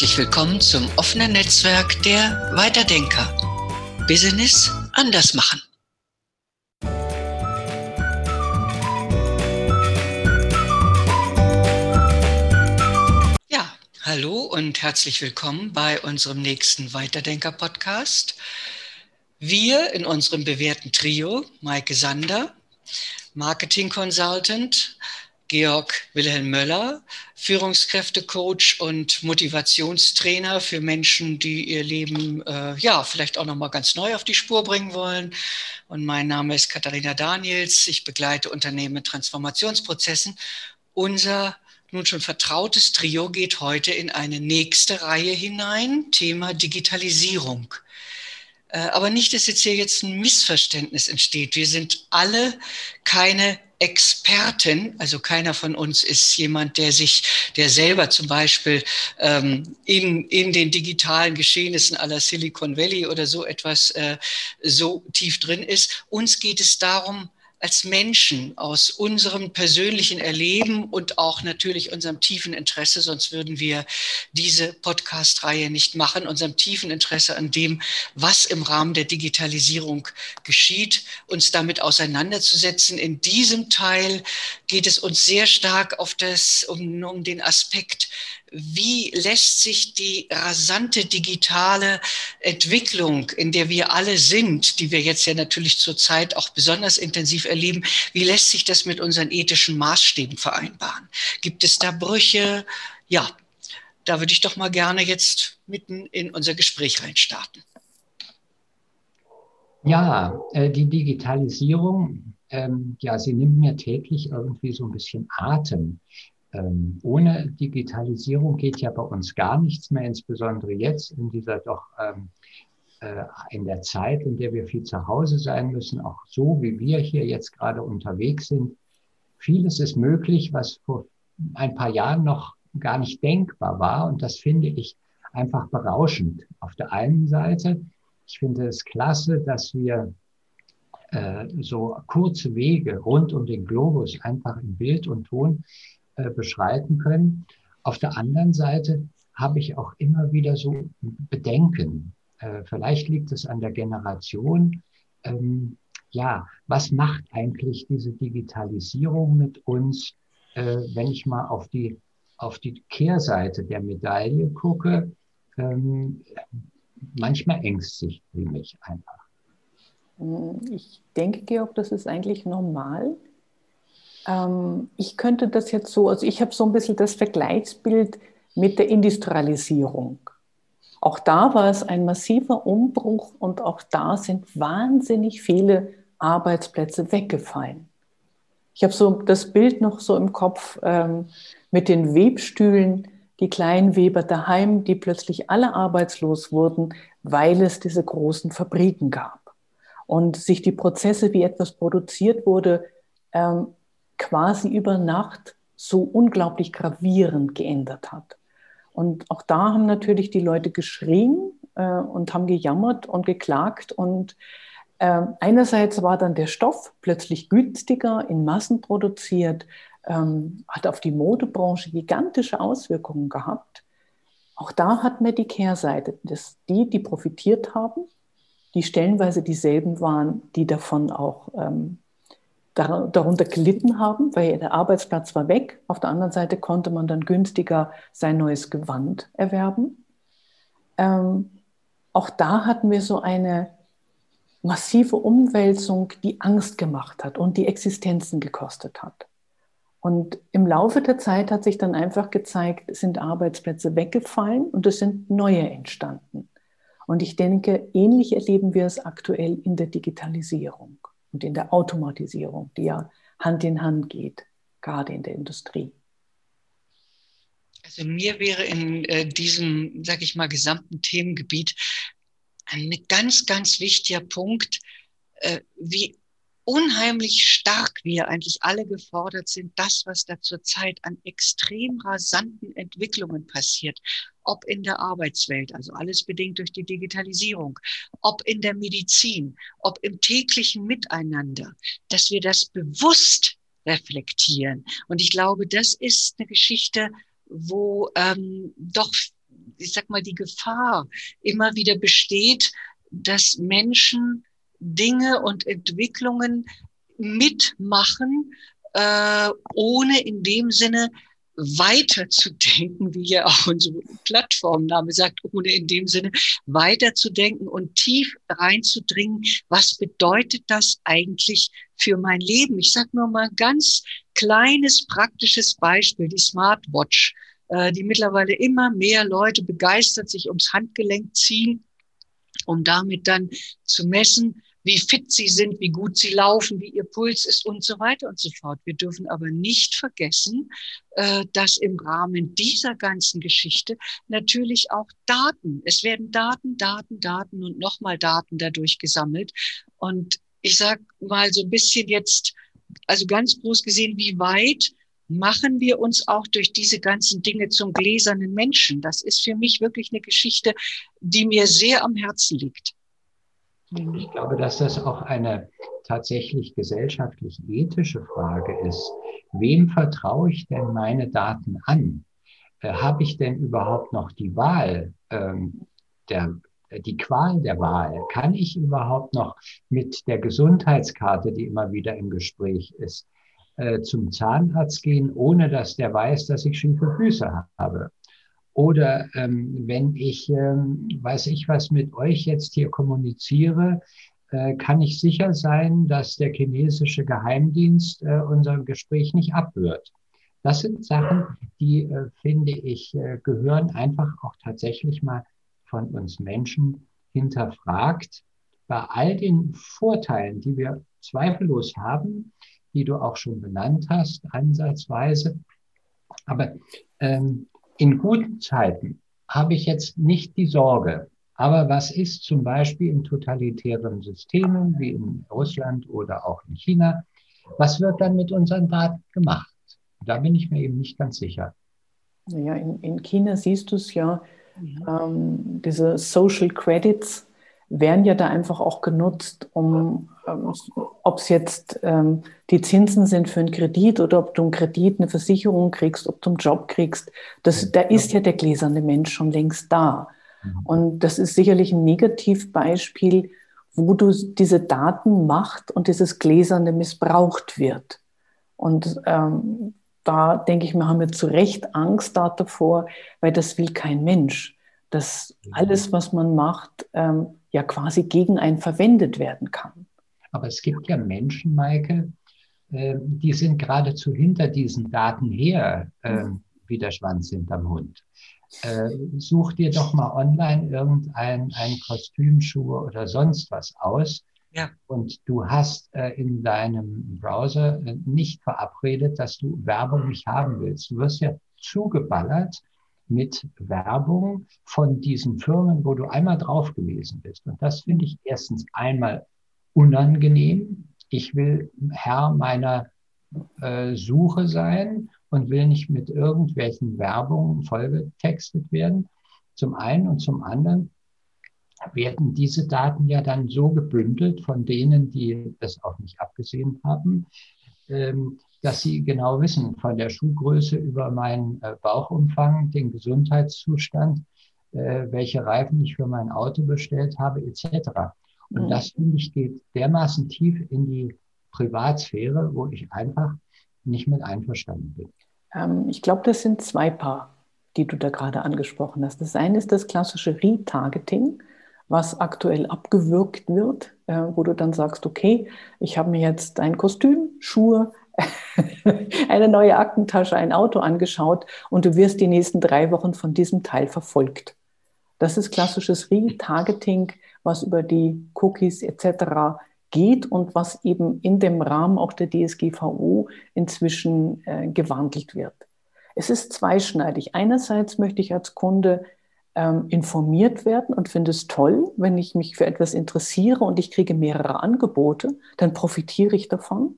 Herzlich willkommen zum offenen Netzwerk der Weiterdenker. Business anders machen. Ja, hallo und herzlich willkommen bei unserem nächsten Weiterdenker-Podcast. Wir in unserem bewährten Trio, Maike Sander, Marketing Consultant, Georg Wilhelm Möller, Führungskräftecoach und Motivationstrainer für Menschen, die ihr Leben äh, ja vielleicht auch noch mal ganz neu auf die Spur bringen wollen. Und mein Name ist Katharina Daniels. Ich begleite Unternehmen mit Transformationsprozessen. Unser nun schon vertrautes Trio geht heute in eine nächste Reihe hinein, Thema Digitalisierung. Äh, aber nicht, dass jetzt hier jetzt ein Missverständnis entsteht. Wir sind alle keine Experten, also keiner von uns ist jemand, der sich, der selber zum Beispiel ähm, in, in den digitalen Geschehnissen aller Silicon Valley oder so etwas äh, so tief drin ist. Uns geht es darum, als Menschen aus unserem persönlichen Erleben und auch natürlich unserem tiefen Interesse, sonst würden wir diese Podcast-Reihe nicht machen, unserem tiefen Interesse an dem, was im Rahmen der Digitalisierung geschieht, uns damit auseinanderzusetzen. In diesem Teil geht es uns sehr stark auf das, um, um den Aspekt, wie lässt sich die rasante digitale Entwicklung, in der wir alle sind, die wir jetzt ja natürlich zurzeit auch besonders intensiv erleben, wie lässt sich das mit unseren ethischen Maßstäben vereinbaren? Gibt es da Brüche? Ja, da würde ich doch mal gerne jetzt mitten in unser Gespräch reinstarten. Ja, äh, die Digitalisierung, ähm, ja, sie nimmt mir täglich irgendwie so ein bisschen Atem. Ähm, ohne Digitalisierung geht ja bei uns gar nichts mehr, insbesondere jetzt in dieser doch ähm, äh, in der Zeit, in der wir viel zu Hause sein müssen, auch so wie wir hier jetzt gerade unterwegs sind. Vieles ist möglich, was vor ein paar Jahren noch gar nicht denkbar war. Und das finde ich einfach berauschend. Auf der einen Seite, ich finde es klasse, dass wir äh, so kurze Wege rund um den Globus einfach in Bild und Ton äh, beschreiten können. Auf der anderen Seite habe ich auch immer wieder so Bedenken. Äh, vielleicht liegt es an der Generation. Ähm, ja, was macht eigentlich diese Digitalisierung mit uns, äh, wenn ich mal auf die, auf die Kehrseite der Medaille gucke? Ähm, manchmal ängstigt sie mich einfach. Ich denke, Georg, das ist eigentlich normal. Ähm, ich könnte das jetzt so, also ich habe so ein bisschen das Vergleichsbild mit der Industrialisierung. Auch da war es ein massiver Umbruch und auch da sind wahnsinnig viele Arbeitsplätze weggefallen. Ich habe so das Bild noch so im Kopf ähm, mit den Webstühlen, die kleinen Weber daheim, die plötzlich alle arbeitslos wurden, weil es diese großen Fabriken gab. Und sich die Prozesse, wie etwas produziert wurde, ähm, quasi über Nacht so unglaublich gravierend geändert hat. Und auch da haben natürlich die Leute geschrien äh, und haben gejammert und geklagt. Und äh, einerseits war dann der Stoff plötzlich günstiger, in Massen produziert, ähm, hat auf die Modebranche gigantische Auswirkungen gehabt. Auch da hat man die Kehrseite, dass die, die profitiert haben, die stellenweise dieselben waren, die davon auch ähm, darunter gelitten haben, weil der Arbeitsplatz war weg. Auf der anderen Seite konnte man dann günstiger sein neues Gewand erwerben. Ähm, auch da hatten wir so eine massive Umwälzung, die Angst gemacht hat und die Existenzen gekostet hat. Und im Laufe der Zeit hat sich dann einfach gezeigt, sind Arbeitsplätze weggefallen und es sind neue entstanden. Und ich denke, ähnlich erleben wir es aktuell in der Digitalisierung und in der Automatisierung, die ja Hand in Hand geht, gerade in der Industrie. Also mir wäre in äh, diesem, sage ich mal, gesamten Themengebiet ein ganz, ganz wichtiger Punkt, äh, wie unheimlich stark wir eigentlich alle gefordert sind, das, was da zurzeit an extrem rasanten Entwicklungen passiert, ob in der Arbeitswelt, also alles bedingt durch die Digitalisierung, ob in der Medizin, ob im täglichen Miteinander, dass wir das bewusst reflektieren. Und ich glaube, das ist eine Geschichte, wo ähm, doch, ich sag mal, die Gefahr immer wieder besteht, dass Menschen Dinge und Entwicklungen mitmachen, äh, ohne in dem Sinne weiterzudenken, wie ja auch unsere Plattformname sagt, ohne in dem Sinne weiterzudenken und tief reinzudringen, was bedeutet das eigentlich für mein Leben? Ich sage nur mal ein ganz kleines praktisches Beispiel, die Smartwatch, äh, die mittlerweile immer mehr Leute begeistert sich ums Handgelenk ziehen, um damit dann zu messen, wie fit sie sind, wie gut sie laufen, wie ihr Puls ist und so weiter und so fort. Wir dürfen aber nicht vergessen, äh, dass im Rahmen dieser ganzen Geschichte natürlich auch Daten, es werden Daten, Daten, Daten und nochmal Daten dadurch gesammelt. Und ich sage mal so ein bisschen jetzt, also ganz groß gesehen, wie weit machen wir uns auch durch diese ganzen Dinge zum gläsernen Menschen. Das ist für mich wirklich eine Geschichte, die mir sehr am Herzen liegt. Ich glaube, dass das auch eine tatsächlich gesellschaftlich-ethische Frage ist. Wem vertraue ich denn meine Daten an? Äh, Habe ich denn überhaupt noch die Wahl, ähm, der, die Qual der Wahl? Kann ich überhaupt noch mit der Gesundheitskarte, die immer wieder im Gespräch ist, äh, zum Zahnarzt gehen, ohne dass der weiß, dass ich schiefe Füße habe? Oder ähm, wenn ich, ähm, weiß ich was, mit euch jetzt hier kommuniziere, äh, kann ich sicher sein, dass der chinesische Geheimdienst äh, unser Gespräch nicht abhört. Das sind Sachen, die, äh, finde ich, äh, gehören einfach auch tatsächlich mal von uns Menschen hinterfragt. Bei all den Vorteilen, die wir zweifellos haben, die du auch schon benannt hast, ansatzweise. Aber ähm, in guten Zeiten habe ich jetzt nicht die Sorge. Aber was ist zum Beispiel in totalitären Systemen wie in Russland oder auch in China? Was wird dann mit unseren Daten gemacht? Da bin ich mir eben nicht ganz sicher. Naja, in, in China siehst du es ja, ähm, diese Social Credits werden ja da einfach auch genutzt, um, ähm, ob es jetzt ähm, die Zinsen sind für einen Kredit oder ob du einen Kredit, eine Versicherung kriegst, ob du einen Job kriegst. Das, da ist ja der gläserne Mensch schon längst da. Mhm. Und das ist sicherlich ein Negativbeispiel, wo du diese Datenmacht und dieses Gläserne missbraucht wird. Und ähm, da denke ich, wir haben wir zu Recht Angst davor, weil das will kein Mensch. Dass mhm. alles, was man macht, ähm, ja quasi gegen einen verwendet werden kann. Aber es gibt ja Menschen, Maike, äh, die sind geradezu hinter diesen Daten her, äh, wie der Schwanz hinterm Hund. Äh, such dir doch mal online irgendein ein Kostüm, Schuhe oder sonst was aus. Ja. Und du hast äh, in deinem Browser äh, nicht verabredet, dass du Werbung nicht haben willst. Du wirst ja zugeballert mit Werbung von diesen Firmen, wo du einmal drauf gewesen bist. Und das finde ich erstens einmal unangenehm. Ich will Herr meiner äh, Suche sein und will nicht mit irgendwelchen Werbungen vollgetextet werden. Zum einen und zum anderen werden diese Daten ja dann so gebündelt von denen, die das auch nicht abgesehen haben, ähm, dass sie genau wissen, von der Schuhgröße über meinen äh, Bauchumfang, den Gesundheitszustand, äh, welche Reifen ich für mein Auto bestellt habe, etc. Und mhm. das, finde ich, geht dermaßen tief in die Privatsphäre, wo ich einfach nicht mit einverstanden bin. Ähm, ich glaube, das sind zwei Paar, die du da gerade angesprochen hast. Das eine ist das klassische Retargeting, was aktuell abgewürgt wird, äh, wo du dann sagst, okay, ich habe mir jetzt ein Kostüm, Schuhe, eine neue Aktentasche, ein Auto angeschaut und du wirst die nächsten drei Wochen von diesem Teil verfolgt. Das ist klassisches Retargeting, was über die Cookies etc. geht und was eben in dem Rahmen auch der DSGVO inzwischen äh, gewandelt wird. Es ist zweischneidig. Einerseits möchte ich als Kunde ähm, informiert werden und finde es toll, wenn ich mich für etwas interessiere und ich kriege mehrere Angebote, dann profitiere ich davon.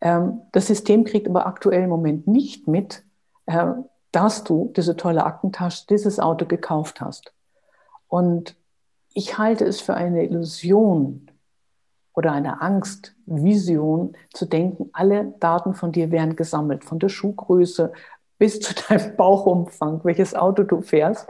Ähm, das System kriegt aber aktuell im Moment nicht mit, äh, dass du diese tolle Aktentasche, dieses Auto gekauft hast. Und ich halte es für eine Illusion oder eine Angst, Vision zu denken, alle Daten von dir werden gesammelt, von der Schuhgröße bis zu deinem Bauchumfang, welches Auto du fährst.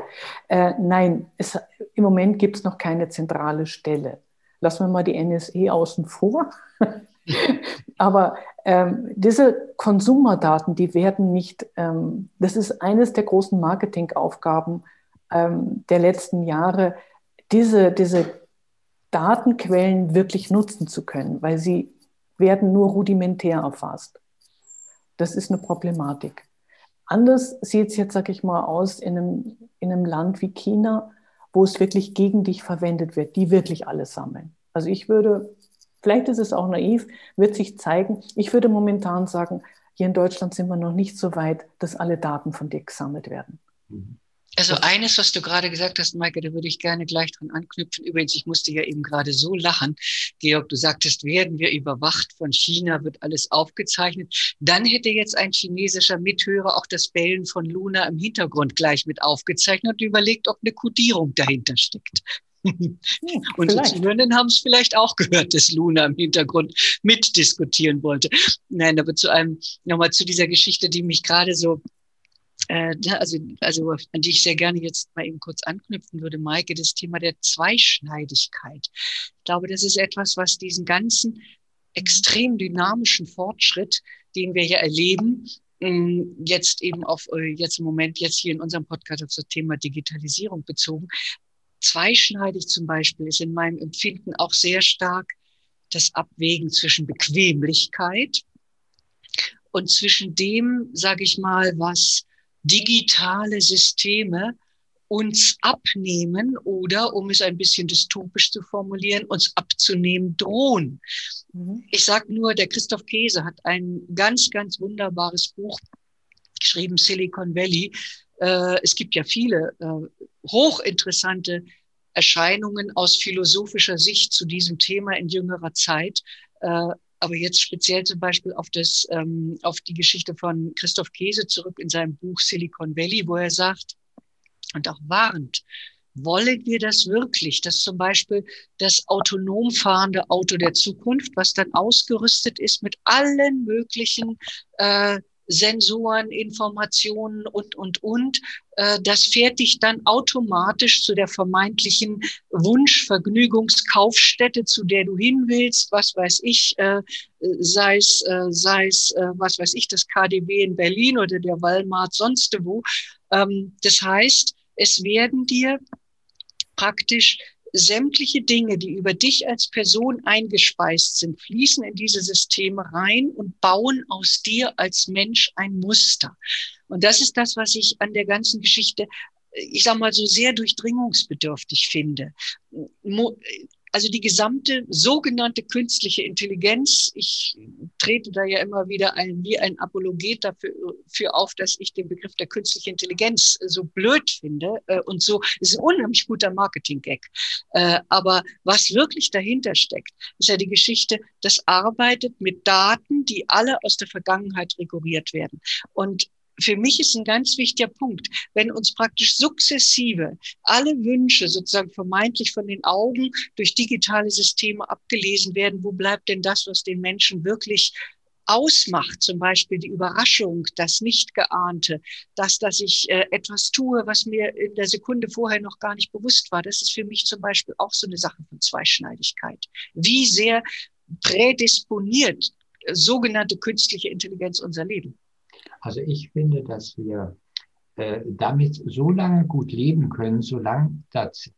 Äh, nein, es, im Moment gibt es noch keine zentrale Stelle. Lassen wir mal die NSE außen vor. Aber ähm, diese Konsumerdaten, die werden nicht, ähm, das ist eines der großen Marketingaufgaben ähm, der letzten Jahre, diese, diese Datenquellen wirklich nutzen zu können, weil sie werden nur rudimentär erfasst. Das ist eine Problematik. Anders sieht es jetzt, sag ich mal, aus in einem, in einem Land wie China, wo es wirklich gegen dich verwendet wird, die wirklich alles sammeln. Also ich würde, vielleicht ist es auch naiv, wird sich zeigen. Ich würde momentan sagen, hier in Deutschland sind wir noch nicht so weit, dass alle Daten von dir gesammelt werden. Also eines, was du gerade gesagt hast, Maike, da würde ich gerne gleich dran anknüpfen. Übrigens, ich musste ja eben gerade so lachen. Georg, du sagtest, werden wir überwacht von China, wird alles aufgezeichnet. Dann hätte jetzt ein chinesischer Mithörer auch das Bellen von Luna im Hintergrund gleich mit aufgezeichnet und überlegt, ob eine Kodierung dahinter steckt. Und die Zuhörenden haben es vielleicht auch gehört, dass Luna im Hintergrund mitdiskutieren wollte. Nein, aber zu einem, nochmal zu dieser Geschichte, die mich gerade so äh, also, also an die ich sehr gerne jetzt mal eben kurz anknüpfen würde, Maike, das Thema der Zweischneidigkeit. Ich glaube, das ist etwas, was diesen ganzen extrem dynamischen Fortschritt, den wir hier erleben, ähm, jetzt eben auf, äh, jetzt im Moment, jetzt hier in unserem Podcast auf das Thema Digitalisierung bezogen. Zweischneidig zum Beispiel ist in meinem Empfinden auch sehr stark das Abwägen zwischen Bequemlichkeit und zwischen dem, sage ich mal, was digitale Systeme uns abnehmen oder, um es ein bisschen dystopisch zu formulieren, uns abzunehmen drohen. Mhm. Ich sage nur, der Christoph Käse hat ein ganz, ganz wunderbares Buch geschrieben, Silicon Valley. Äh, es gibt ja viele äh, hochinteressante Erscheinungen aus philosophischer Sicht zu diesem Thema in jüngerer Zeit. Äh, aber jetzt speziell zum Beispiel auf, das, ähm, auf die Geschichte von Christoph Käse zurück in seinem Buch Silicon Valley, wo er sagt und auch warnt, wollen wir das wirklich, dass zum Beispiel das autonom fahrende Auto der Zukunft, was dann ausgerüstet ist mit allen möglichen äh, Sensoren, Informationen und, und, und. Äh, das fährt dich dann automatisch zu der vermeintlichen Wunschvergnügungskaufstätte, zu der du hin willst, was weiß ich, sei es, sei es, was weiß ich, das KDW in Berlin oder der Walmart sonst wo. Ähm, das heißt, es werden dir praktisch sämtliche Dinge, die über dich als Person eingespeist sind, fließen in diese Systeme rein und bauen aus dir als Mensch ein Muster. Und das ist das, was ich an der ganzen Geschichte ich sag mal so sehr durchdringungsbedürftig finde also die gesamte sogenannte künstliche Intelligenz, ich trete da ja immer wieder ein, wie ein Apologet dafür für auf, dass ich den Begriff der künstlichen Intelligenz so blöd finde äh, und so, ist ein unheimlich guter Marketing-Gag. Äh, aber was wirklich dahinter steckt, ist ja die Geschichte, das arbeitet mit Daten, die alle aus der Vergangenheit rekurriert werden. Und für mich ist ein ganz wichtiger Punkt, wenn uns praktisch sukzessive alle Wünsche sozusagen vermeintlich von den Augen durch digitale Systeme abgelesen werden, wo bleibt denn das, was den Menschen wirklich ausmacht, zum Beispiel die Überraschung, das Nicht-Geahnte, das, dass ich äh, etwas tue, was mir in der Sekunde vorher noch gar nicht bewusst war. Das ist für mich zum Beispiel auch so eine Sache von Zweischneidigkeit. Wie sehr prädisponiert äh, sogenannte künstliche Intelligenz unser Leben? Also ich finde, dass wir äh, damit so lange gut leben können, solange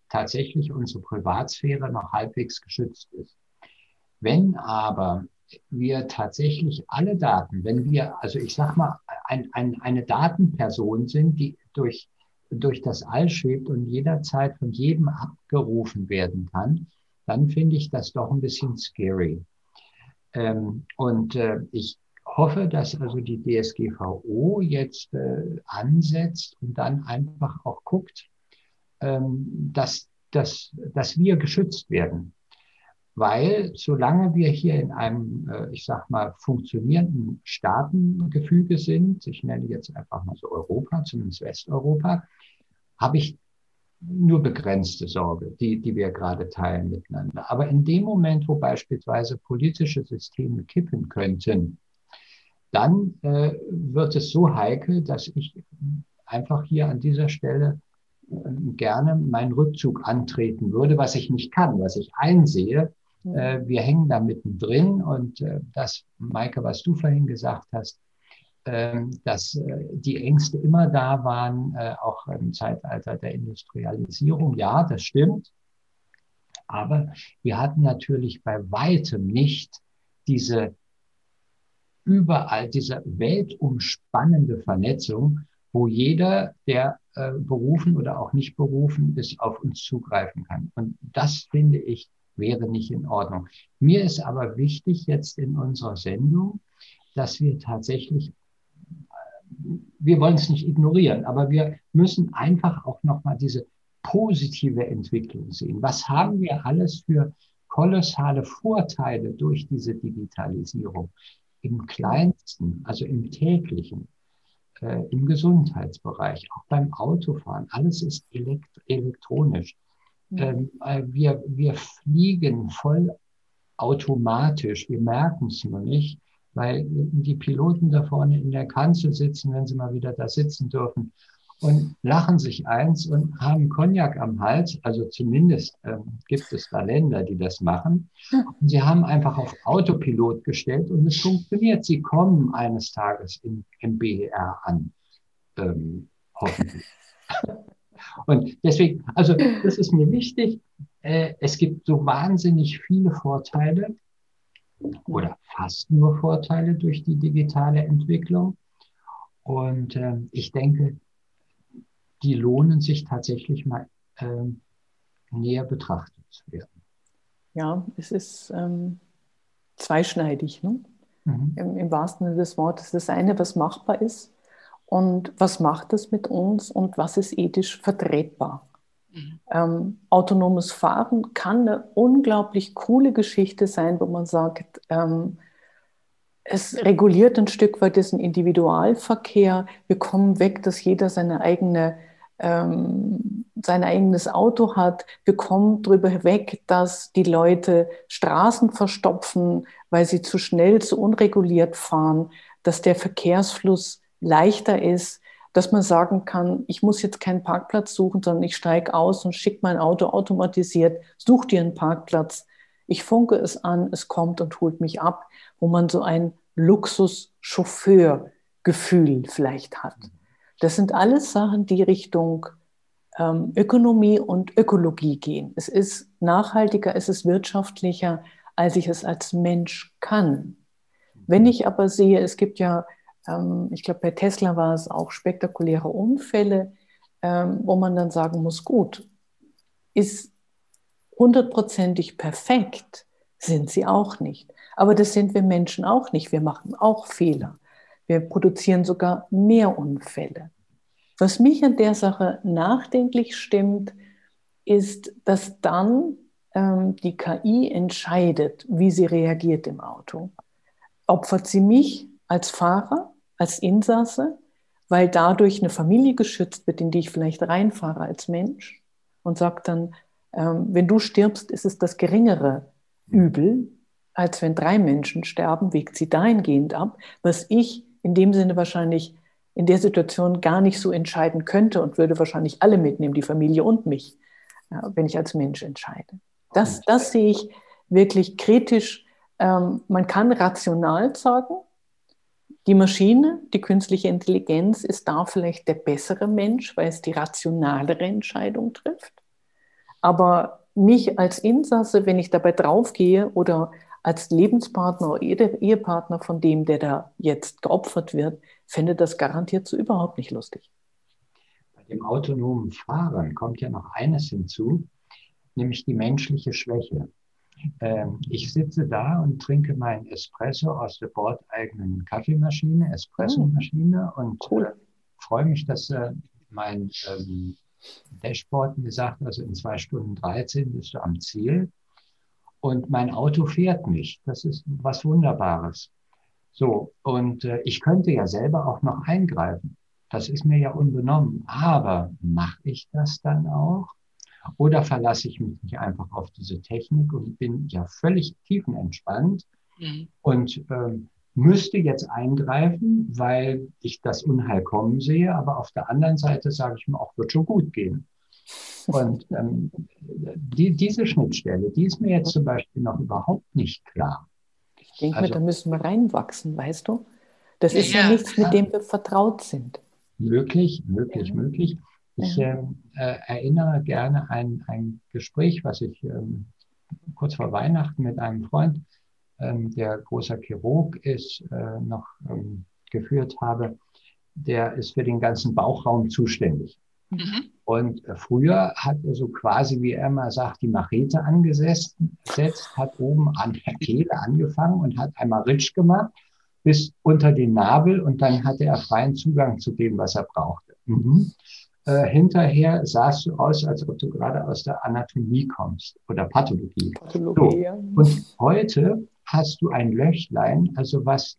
tatsächlich unsere Privatsphäre noch halbwegs geschützt ist. Wenn aber wir tatsächlich alle Daten, wenn wir, also ich sag mal, ein, ein, eine Datenperson sind, die durch, durch das All schwebt und jederzeit von jedem abgerufen werden kann, dann finde ich das doch ein bisschen scary. Ähm, und äh, ich hoffe, dass also die DSGVO jetzt äh, ansetzt und dann einfach auch guckt, ähm, dass, dass, dass wir geschützt werden. Weil solange wir hier in einem, äh, ich sag mal, funktionierenden Staatengefüge sind, ich nenne jetzt einfach mal so Europa, zumindest Westeuropa, habe ich nur begrenzte Sorge, die, die wir gerade teilen miteinander. Aber in dem Moment, wo beispielsweise politische Systeme kippen könnten, dann äh, wird es so heikel, dass ich einfach hier an dieser Stelle äh, gerne meinen Rückzug antreten würde, was ich nicht kann, was ich einsehe. Äh, wir hängen da mittendrin und äh, das, Maike, was du vorhin gesagt hast, ähm, dass äh, die Ängste immer da waren, auch im Zeitalter der Industrialisierung. Ja, das stimmt. Aber wir hatten natürlich bei weitem nicht diese überall, diese weltumspannende Vernetzung, wo jeder, der äh, berufen oder auch nicht berufen ist, auf uns zugreifen kann. Und das finde ich wäre nicht in Ordnung. Mir ist aber wichtig jetzt in unserer Sendung, dass wir tatsächlich wir wollen es nicht ignorieren, aber wir müssen einfach auch nochmal diese positive Entwicklung sehen. Was haben wir alles für kolossale Vorteile durch diese Digitalisierung? Im kleinsten, also im täglichen, äh, im Gesundheitsbereich, auch beim Autofahren. Alles ist elekt elektronisch. Ähm, äh, wir, wir fliegen voll automatisch. Wir merken es nur nicht weil die Piloten da vorne in der Kanzel sitzen, wenn sie mal wieder da sitzen dürfen und lachen sich eins und haben Cognac am Hals. Also zumindest ähm, gibt es da Länder, die das machen. Und sie haben einfach auf Autopilot gestellt und es funktioniert. Sie kommen eines Tages im, im BER an. Ähm, hoffentlich. Und deswegen, also das ist mir wichtig. Äh, es gibt so wahnsinnig viele Vorteile oder fast nur Vorteile durch die digitale Entwicklung. Und äh, ich denke, die lohnen sich tatsächlich mal äh, näher betrachtet zu werden. Ja, es ist ähm, zweischneidig, ne? Mhm. Im, Im, wahrsten Sinne des Wortes. Das eine, was machbar ist und was macht es mit uns und was ist ethisch vertretbar. Mhm. Ähm, autonomes Fahren kann eine unglaublich coole Geschichte sein, wo man sagt, ähm, es reguliert ein Stück weit diesen Individualverkehr. Wir kommen weg, dass jeder seine eigene, ähm, sein eigenes Auto hat. Wir kommen darüber weg, dass die Leute Straßen verstopfen, weil sie zu schnell, zu unreguliert fahren, dass der Verkehrsfluss leichter ist, dass man sagen kann, ich muss jetzt keinen Parkplatz suchen, sondern ich steige aus und schicke mein Auto automatisiert, such dir einen Parkplatz. Ich funke es an, es kommt und holt mich ab, wo man so ein Luxus-Chauffeur-Gefühl vielleicht hat. Das sind alles Sachen, die Richtung ähm, Ökonomie und Ökologie gehen. Es ist nachhaltiger, es ist wirtschaftlicher, als ich es als Mensch kann. Wenn ich aber sehe, es gibt ja ähm, ich glaube, bei Tesla war es auch spektakuläre Unfälle, ähm, wo man dann sagen muss, gut, ist hundertprozentig perfekt, sind sie auch nicht. Aber das sind wir Menschen auch nicht. Wir machen auch Fehler. Wir produzieren sogar mehr Unfälle. Was mich an der Sache nachdenklich stimmt, ist, dass dann ähm, die KI entscheidet, wie sie reagiert im Auto. Opfert sie mich als Fahrer als Insasse, weil dadurch eine Familie geschützt wird, in die ich vielleicht reinfahre als Mensch und sagt dann, ähm, wenn du stirbst, ist es das geringere Übel, als wenn drei Menschen sterben, wiegt sie dahingehend ab, was ich in dem Sinne wahrscheinlich in der Situation gar nicht so entscheiden könnte und würde wahrscheinlich alle mitnehmen, die Familie und mich, wenn ich als Mensch entscheide. Das, das sehe ich wirklich kritisch. Ähm, man kann rational sagen, die Maschine, die künstliche Intelligenz ist da vielleicht der bessere Mensch, weil es die rationalere Entscheidung trifft. Aber mich als Insasse, wenn ich dabei draufgehe oder als Lebenspartner oder Ehepartner von dem, der da jetzt geopfert wird, fände das garantiert so überhaupt nicht lustig. Bei dem autonomen Fahren kommt ja noch eines hinzu, nämlich die menschliche Schwäche. Ähm, ich sitze da und trinke meinen Espresso aus der bordeigenen Kaffeemaschine, Espressomaschine und cool. äh, freue mich, dass äh, mein ähm, Dashboard mir sagt, also in zwei Stunden 13 bist du am Ziel. Und mein Auto fährt mich. Das ist was Wunderbares. So, und äh, ich könnte ja selber auch noch eingreifen. Das ist mir ja unbenommen. Aber mache ich das dann auch? Oder verlasse ich mich nicht einfach auf diese Technik und bin ja völlig tiefenentspannt mhm. und ähm, müsste jetzt eingreifen, weil ich das Unheil kommen sehe, aber auf der anderen Seite sage ich mir auch, wird schon gut gehen. Und ähm, die, diese Schnittstelle, die ist mir jetzt zum Beispiel noch überhaupt nicht klar. Ich denke also, mir, da müssen wir reinwachsen, weißt du? Das ist ja, ja nichts, mit dem wir vertraut sind. Möglich, möglich, ja. möglich. Ich ja. Ähm, äh, erinnere gerne an ein Gespräch, was ich ähm, kurz vor Weihnachten mit einem Freund, ähm, der großer Chirurg ist, äh, noch ähm, geführt habe. Der ist für den ganzen Bauchraum zuständig. Mhm. Und früher hat er so quasi, wie er immer sagt, die Machete angesetzt, hat oben an der Kehle angefangen und hat einmal Ritsch gemacht bis unter den Nabel und dann hatte er freien Zugang zu dem, was er brauchte. Mhm. Äh, hinterher sahst du aus, als ob du gerade aus der Anatomie kommst oder Pathologie. Pathologie so. ja. Und heute hast du ein Löchlein, also was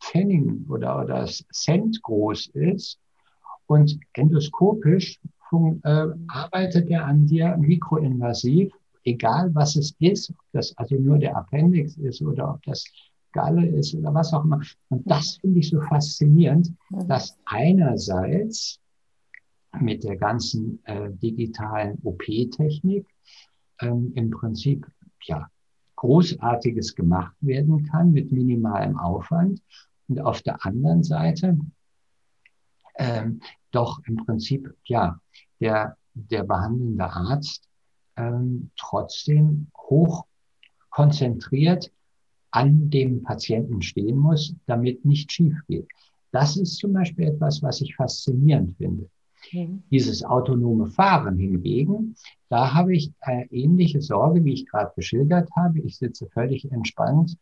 Pfennig oder, oder Cent groß ist und endoskopisch äh, arbeitet er an dir mikroinvasiv, egal was es ist, ob das also nur der Appendix ist oder ob das Galle ist oder was auch immer. Und das finde ich so faszinierend, dass einerseits mit der ganzen äh, digitalen OP-Technik ähm, im Prinzip ja Großartiges gemacht werden kann mit minimalem Aufwand und auf der anderen Seite ähm, doch im Prinzip ja der der behandelnde Arzt ähm, trotzdem hoch konzentriert an dem Patienten stehen muss, damit nicht schief geht. Das ist zum Beispiel etwas, was ich faszinierend finde. Dieses autonome Fahren hingegen, da habe ich eine ähnliche Sorge, wie ich gerade geschildert habe. Ich sitze völlig entspannt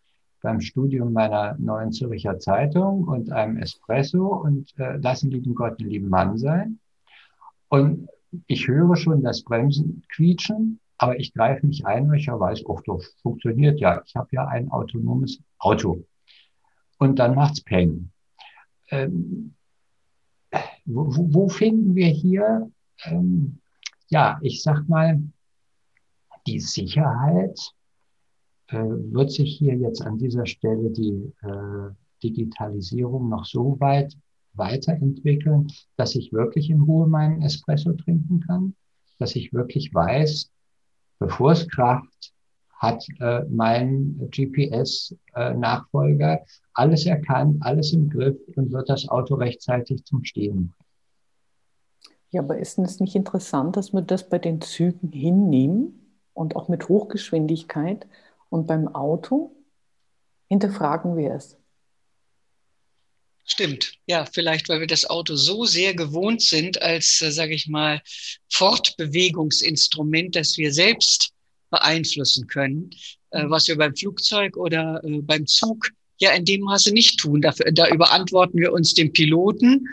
beim Studium meiner neuen Zürcher Zeitung und einem Espresso und äh, lassen lieben Gott einen lieben Mann sein. Und ich höre schon das Bremsen quietschen aber ich greife nicht ein, weil ich ja weiß, oh, das funktioniert ja. Ich habe ja ein autonomes Auto. Und dann macht's Peng. Ähm, wo, wo, finden wir hier, ähm, ja, ich sag mal, die Sicherheit? Äh, wird sich hier jetzt an dieser Stelle die äh, Digitalisierung noch so weit weiterentwickeln, dass ich wirklich in Ruhe meinen Espresso trinken kann? Dass ich wirklich weiß, bevor es kracht, hat äh, mein GPS-Nachfolger äh, alles erkannt, alles im Griff und wird das Auto rechtzeitig zum Stehen bringen. Ja, aber ist es nicht interessant, dass wir das bei den Zügen hinnehmen und auch mit Hochgeschwindigkeit und beim Auto hinterfragen wir es? Stimmt, ja, vielleicht, weil wir das Auto so sehr gewohnt sind als, äh, sage ich mal, Fortbewegungsinstrument, dass wir selbst beeinflussen können, äh, mhm. was wir beim Flugzeug oder äh, beim Zug ja in dem Maße nicht tun. Dafür, da überantworten wir uns dem Piloten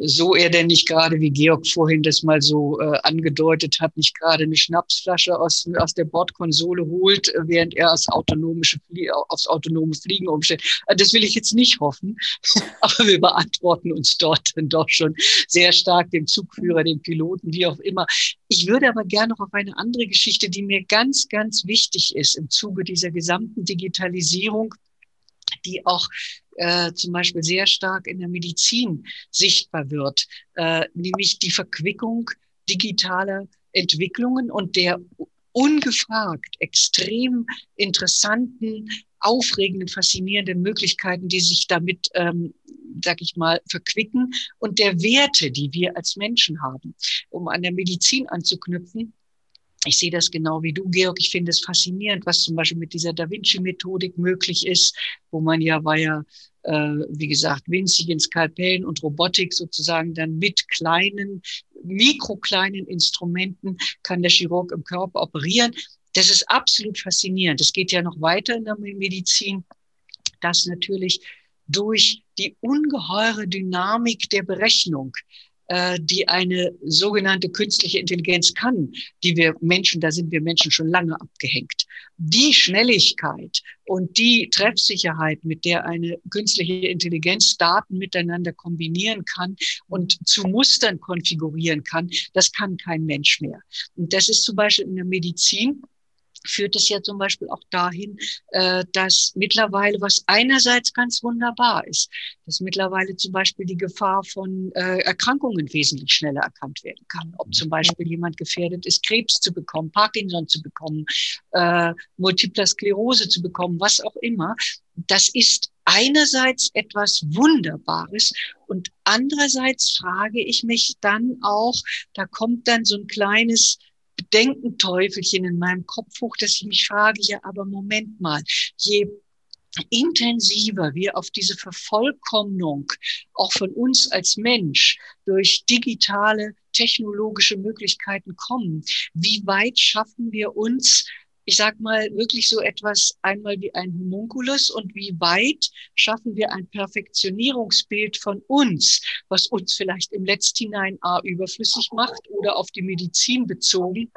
so er denn nicht gerade, wie Georg vorhin das mal so äh, angedeutet hat, nicht gerade eine Schnapsflasche aus, aus der Bordkonsole holt, äh, während er aufs, autonomische Flie aufs autonome Fliegen umstellt. Äh, das will ich jetzt nicht hoffen, aber wir beantworten uns dort dann doch schon sehr stark dem Zugführer, dem Piloten, wie auch immer. Ich würde aber gerne noch auf eine andere Geschichte, die mir ganz, ganz wichtig ist im Zuge dieser gesamten Digitalisierung, die auch äh, zum Beispiel sehr stark in der Medizin sichtbar wird, äh, nämlich die Verquickung digitaler Entwicklungen und der ungefragt extrem interessanten, aufregenden, faszinierenden Möglichkeiten, die sich damit, ähm, sag ich mal, verquicken und der Werte, die wir als Menschen haben. Um an der Medizin anzuknüpfen, ich sehe das genau wie du, Georg. Ich finde es faszinierend, was zum Beispiel mit dieser Da Vinci-Methodik möglich ist, wo man ja war ja, äh, wie gesagt, winzigen Skalpellen und Robotik sozusagen dann mit kleinen, mikrokleinen Instrumenten kann der Chirurg im Körper operieren. Das ist absolut faszinierend. Es geht ja noch weiter in der Medizin, dass natürlich durch die ungeheure Dynamik der Berechnung äh, die eine sogenannte künstliche Intelligenz kann, die wir Menschen, da sind wir Menschen schon lange abgehängt. Die Schnelligkeit und die Treffsicherheit, mit der eine künstliche Intelligenz Daten miteinander kombinieren kann und zu Mustern konfigurieren kann, das kann kein Mensch mehr. Und das ist zum Beispiel in der Medizin führt es ja zum Beispiel auch dahin, äh, dass mittlerweile, was einerseits ganz wunderbar ist, dass mittlerweile zum Beispiel die Gefahr von äh, Erkrankungen wesentlich schneller erkannt werden kann. Ob zum Beispiel jemand gefährdet ist, Krebs zu bekommen, Parkinson zu bekommen, äh, Multiple Sklerose zu bekommen, was auch immer. Das ist einerseits etwas Wunderbares und andererseits frage ich mich dann auch, da kommt dann so ein kleines Bedenkenteufelchen in meinem Kopf hoch, dass ich mich frage, ja, aber Moment mal, je intensiver wir auf diese Vervollkommnung auch von uns als Mensch durch digitale technologische Möglichkeiten kommen, wie weit schaffen wir uns ich sag mal, wirklich so etwas einmal wie ein Homunculus und wie weit schaffen wir ein Perfektionierungsbild von uns, was uns vielleicht im Letzthinein A überflüssig macht oder auf die Medizin bezogen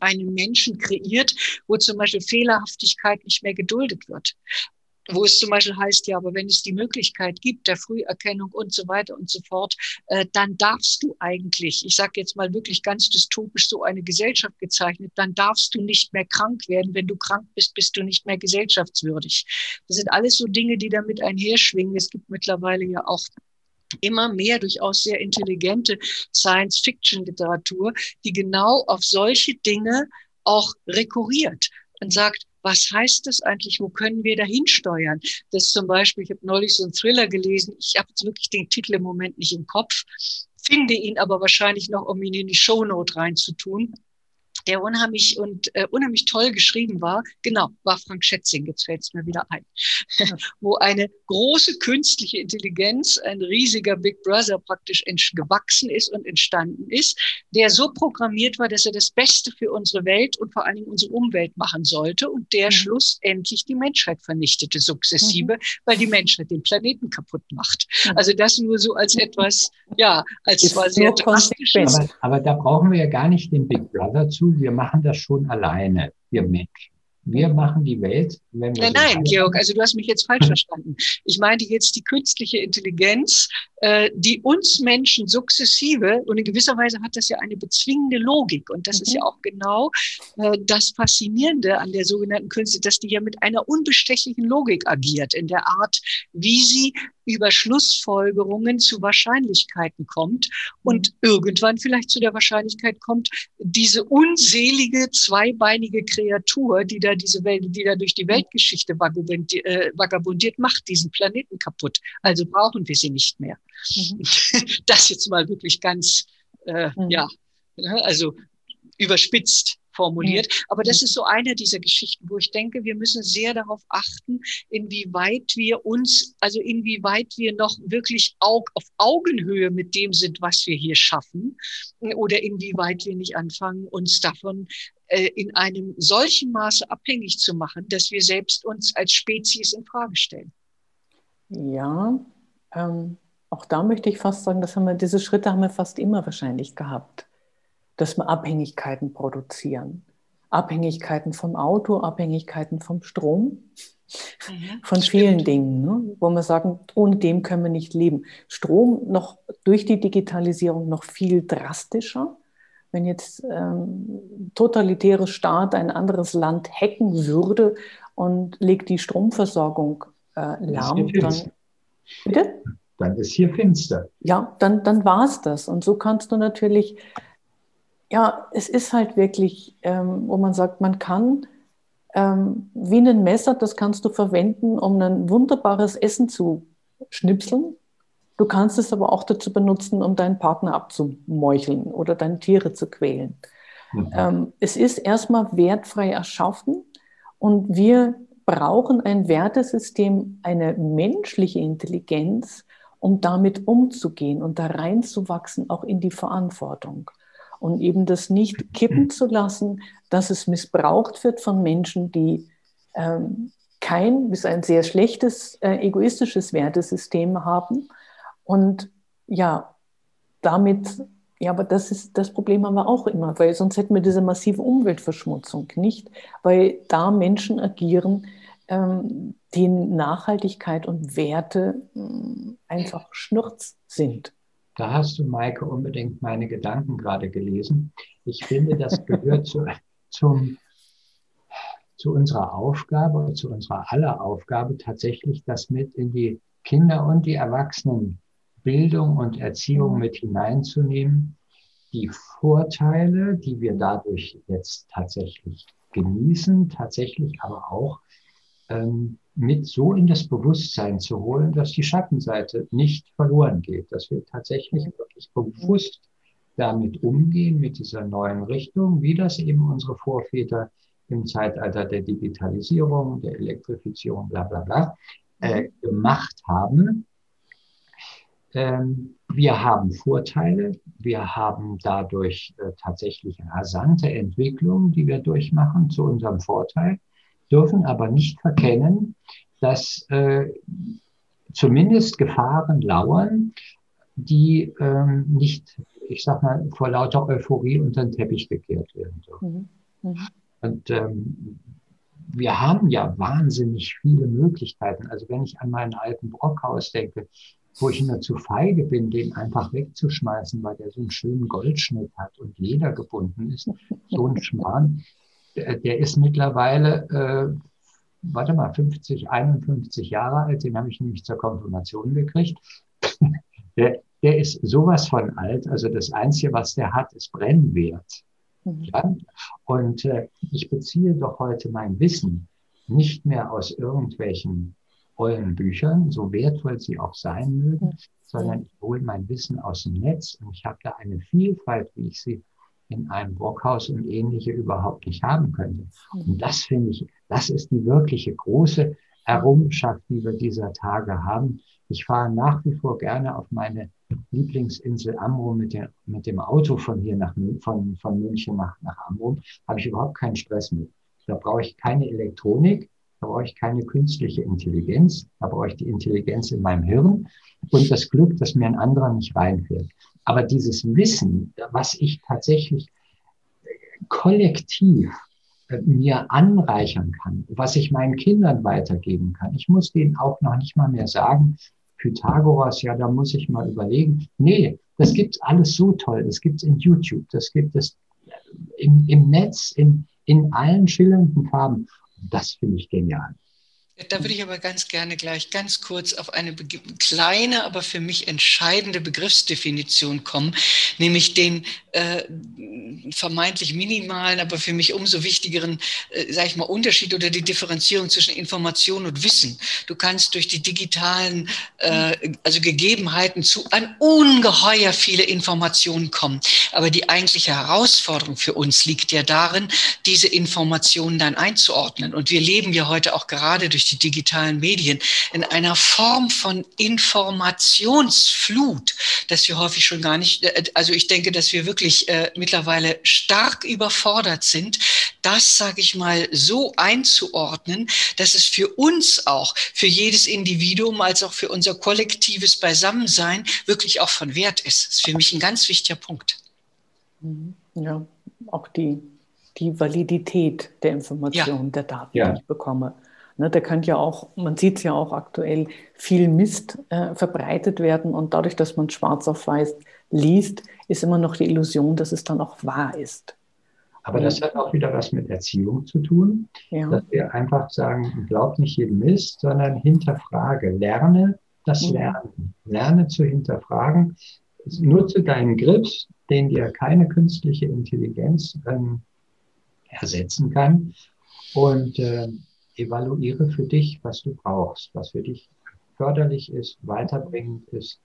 einen Menschen kreiert, wo zum Beispiel Fehlerhaftigkeit nicht mehr geduldet wird wo es zum Beispiel heißt, ja, aber wenn es die Möglichkeit gibt der Früherkennung und so weiter und so fort, äh, dann darfst du eigentlich, ich sage jetzt mal wirklich ganz dystopisch so eine Gesellschaft gezeichnet, dann darfst du nicht mehr krank werden. Wenn du krank bist, bist du nicht mehr gesellschaftswürdig. Das sind alles so Dinge, die damit einherschwingen. Es gibt mittlerweile ja auch immer mehr durchaus sehr intelligente Science-Fiction-Literatur, die genau auf solche Dinge auch rekurriert und sagt, was heißt das eigentlich? Wo können wir dahin steuern? Das zum Beispiel, ich habe neulich so einen Thriller gelesen. Ich habe jetzt wirklich den Titel im Moment nicht im Kopf, finde ihn aber wahrscheinlich noch, um ihn in die Shownote reinzutun der unheimlich und äh, unheimlich toll geschrieben war. Genau, war Frank Schätzing, jetzt fällt es mir wieder ein. Wo eine große künstliche Intelligenz, ein riesiger Big Brother praktisch gewachsen ist und entstanden ist, der so programmiert war, dass er das Beste für unsere Welt und vor allen Dingen unsere Umwelt machen sollte und der mhm. schlussendlich die Menschheit vernichtete, sukzessive, mhm. weil die Menschheit den Planeten kaputt macht. Mhm. Also das nur so als etwas, ja, als zwar sehr drastisch. Aber, aber da brauchen wir ja gar nicht den Big Brother zu wir machen das schon alleine, wir Menschen. Wir machen die Welt, wenn wir. Nein, nein, Georg, also du hast mich jetzt falsch verstanden. Ich meinte jetzt die künstliche Intelligenz, die uns Menschen sukzessive, und in gewisser Weise hat das ja eine bezwingende Logik. Und das mhm. ist ja auch genau äh, das Faszinierende an der sogenannten Künste, dass die ja mit einer unbestechlichen Logik agiert, in der Art, wie sie über Schlussfolgerungen zu Wahrscheinlichkeiten kommt und mhm. irgendwann vielleicht zu der Wahrscheinlichkeit kommt, diese unselige zweibeinige Kreatur, die da diese Welt, die da durch die Weltgeschichte äh, vagabundiert, macht diesen Planeten kaputt. Also brauchen wir sie nicht mehr. Mhm. Das jetzt mal wirklich ganz, äh, mhm. ja, ne, also überspitzt formuliert. Mhm. Aber das ist so eine dieser Geschichten, wo ich denke, wir müssen sehr darauf achten, inwieweit wir uns, also inwieweit wir noch wirklich auf Augenhöhe mit dem sind, was wir hier schaffen, oder inwieweit wir nicht anfangen, uns davon äh, in einem solchen Maße abhängig zu machen, dass wir selbst uns als Spezies in Frage stellen. Ja, ähm, auch da möchte ich fast sagen, dass haben wir, diese Schritte haben wir fast immer wahrscheinlich gehabt dass wir Abhängigkeiten produzieren. Abhängigkeiten vom Auto, Abhängigkeiten vom Strom, mhm, von vielen stimmt. Dingen, ne? wo wir sagen, ohne dem können wir nicht leben. Strom noch durch die Digitalisierung noch viel drastischer. Wenn jetzt ähm, totalitäre Staat ein anderes Land hacken würde und legt die Stromversorgung äh, lahm, dann, bitte? Dann ist hier finster. Ja, dann, dann war es das. Und so kannst du natürlich ja, es ist halt wirklich, ähm, wo man sagt, man kann ähm, wie ein Messer, das kannst du verwenden, um ein wunderbares Essen zu schnipseln. Du kannst es aber auch dazu benutzen, um deinen Partner abzumeucheln oder deine Tiere zu quälen. Mhm. Ähm, es ist erstmal wertfrei erschaffen und wir brauchen ein Wertesystem, eine menschliche Intelligenz, um damit umzugehen und da reinzuwachsen, auch in die Verantwortung. Und eben das nicht kippen zu lassen, dass es missbraucht wird von Menschen, die ähm, kein bis ein sehr schlechtes äh, egoistisches Wertesystem haben. Und ja, damit, ja, aber das ist das Problem haben wir auch immer, weil sonst hätten wir diese massive Umweltverschmutzung nicht, weil da Menschen agieren, ähm, denen Nachhaltigkeit und Werte äh, einfach Schnurz sind. Da hast du, Maike, unbedingt meine Gedanken gerade gelesen. Ich finde, das gehört zu, zum, zu unserer Aufgabe, zu unserer aller Aufgabe, tatsächlich das mit in die Kinder- und die Erwachsenenbildung und Erziehung mit hineinzunehmen. Die Vorteile, die wir dadurch jetzt tatsächlich genießen, tatsächlich aber auch ähm, mit so in das Bewusstsein zu holen, dass die Schattenseite nicht verloren geht, dass wir tatsächlich wirklich bewusst damit umgehen, mit dieser neuen Richtung, wie das eben unsere Vorväter im Zeitalter der Digitalisierung, der Elektrifizierung, bla bla bla, äh, gemacht haben. Ähm, wir haben Vorteile, wir haben dadurch äh, tatsächlich rasante Entwicklungen, die wir durchmachen zu unserem Vorteil, dürfen aber nicht verkennen, dass äh, zumindest Gefahren lauern, die ähm, nicht, ich sag mal, vor lauter Euphorie unter den Teppich gekehrt werden dürfen. Mhm. Mhm. Und ähm, wir haben ja wahnsinnig viele Möglichkeiten. Also wenn ich an meinen alten Brockhaus denke, wo ich nur zu feige bin, den einfach wegzuschmeißen, weil der so einen schönen Goldschnitt hat und Leder gebunden ist, so ein Schmarrn, der, ist mittlerweile, äh, warte mal, 50, 51 Jahre alt, den habe ich nämlich zur Konfirmation gekriegt. der, der ist sowas von alt, also das Einzige, was der hat, ist Brennwert. Mhm. Ja? Und äh, ich beziehe doch heute mein Wissen nicht mehr aus irgendwelchen ollen Büchern, so wertvoll sie auch sein mögen, sondern ich hole mein Wissen aus dem Netz und ich habe da eine Vielfalt, wie ich sie in einem Brockhaus und ähnliche überhaupt nicht haben könnte. Mhm. Und das finde ich, das ist die wirkliche große Errungenschaft, die wir dieser Tage haben. Ich fahre nach wie vor gerne auf meine Lieblingsinsel Amrum mit, der, mit dem Auto von hier nach von, von München nach, nach Amrum, habe ich überhaupt keinen Stress mit. Da brauche ich keine Elektronik, da brauche ich keine künstliche Intelligenz, da brauche ich die Intelligenz in meinem Hirn und das Glück, dass mir ein anderer nicht reinfährt. Aber dieses Wissen, was ich tatsächlich kollektiv äh, mir anreichern kann, was ich meinen Kindern weitergeben kann. Ich muss denen auch noch nicht mal mehr sagen, Pythagoras, ja, da muss ich mal überlegen. Nee, das gibt's alles so toll. Das gibt's in YouTube, das gibt es im, im Netz, in, in allen schillernden Farben. Das finde ich genial. Da würde ich aber ganz gerne gleich ganz kurz auf eine kleine, aber für mich entscheidende Begriffsdefinition kommen, nämlich den äh, vermeintlich minimalen, aber für mich umso wichtigeren, äh, sage ich mal, Unterschied oder die Differenzierung zwischen Information und Wissen. Du kannst durch die digitalen, äh, also Gegebenheiten zu an ungeheuer viele Informationen kommen. Aber die eigentliche Herausforderung für uns liegt ja darin, diese Informationen dann einzuordnen. Und wir leben ja heute auch gerade durch die digitalen Medien in einer Form von Informationsflut, dass wir häufig schon gar nicht, äh, also ich denke, dass wir wirklich äh, mittlerweile stark überfordert sind, das, sage ich mal, so einzuordnen, dass es für uns auch, für jedes Individuum als auch für unser kollektives Beisammensein wirklich auch von Wert ist. Das ist für mich ein ganz wichtiger Punkt. Mhm. Ja, auch die, die Validität der Informationen, ja. der Daten, ja. die ich bekomme. Ne, da kann ja auch, man sieht es ja auch aktuell, viel Mist äh, verbreitet werden und dadurch, dass man schwarz auf weiß liest, ist immer noch die Illusion, dass es dann auch wahr ist. Aber das hat auch wieder was mit Erziehung zu tun, ja. dass wir einfach sagen, glaub nicht jedem Mist, sondern hinterfrage, lerne das mhm. Lernen, lerne zu hinterfragen, nutze deinen Grips, den dir keine künstliche Intelligenz ähm, ersetzen kann und äh, evaluiere für dich, was du brauchst, was für dich förderlich ist, weiterbringend ist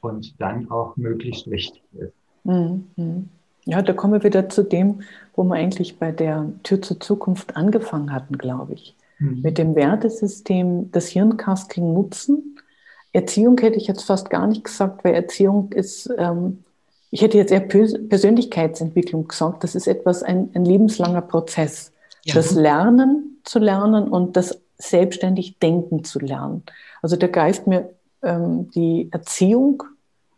und dann auch möglichst richtig ist. Mhm. Ja, da kommen wir wieder zu dem, wo wir eigentlich bei der Tür zur Zukunft angefangen hatten, glaube ich. Mhm. Mit dem Wertesystem das Hirnkasteln nutzen. Erziehung hätte ich jetzt fast gar nicht gesagt, weil Erziehung ist, ähm, ich hätte jetzt eher Persönlichkeitsentwicklung gesagt, das ist etwas, ein, ein lebenslanger Prozess. Ja. Das Lernen zu lernen und das selbstständig Denken zu lernen. Also da greift mir ähm, die Erziehung,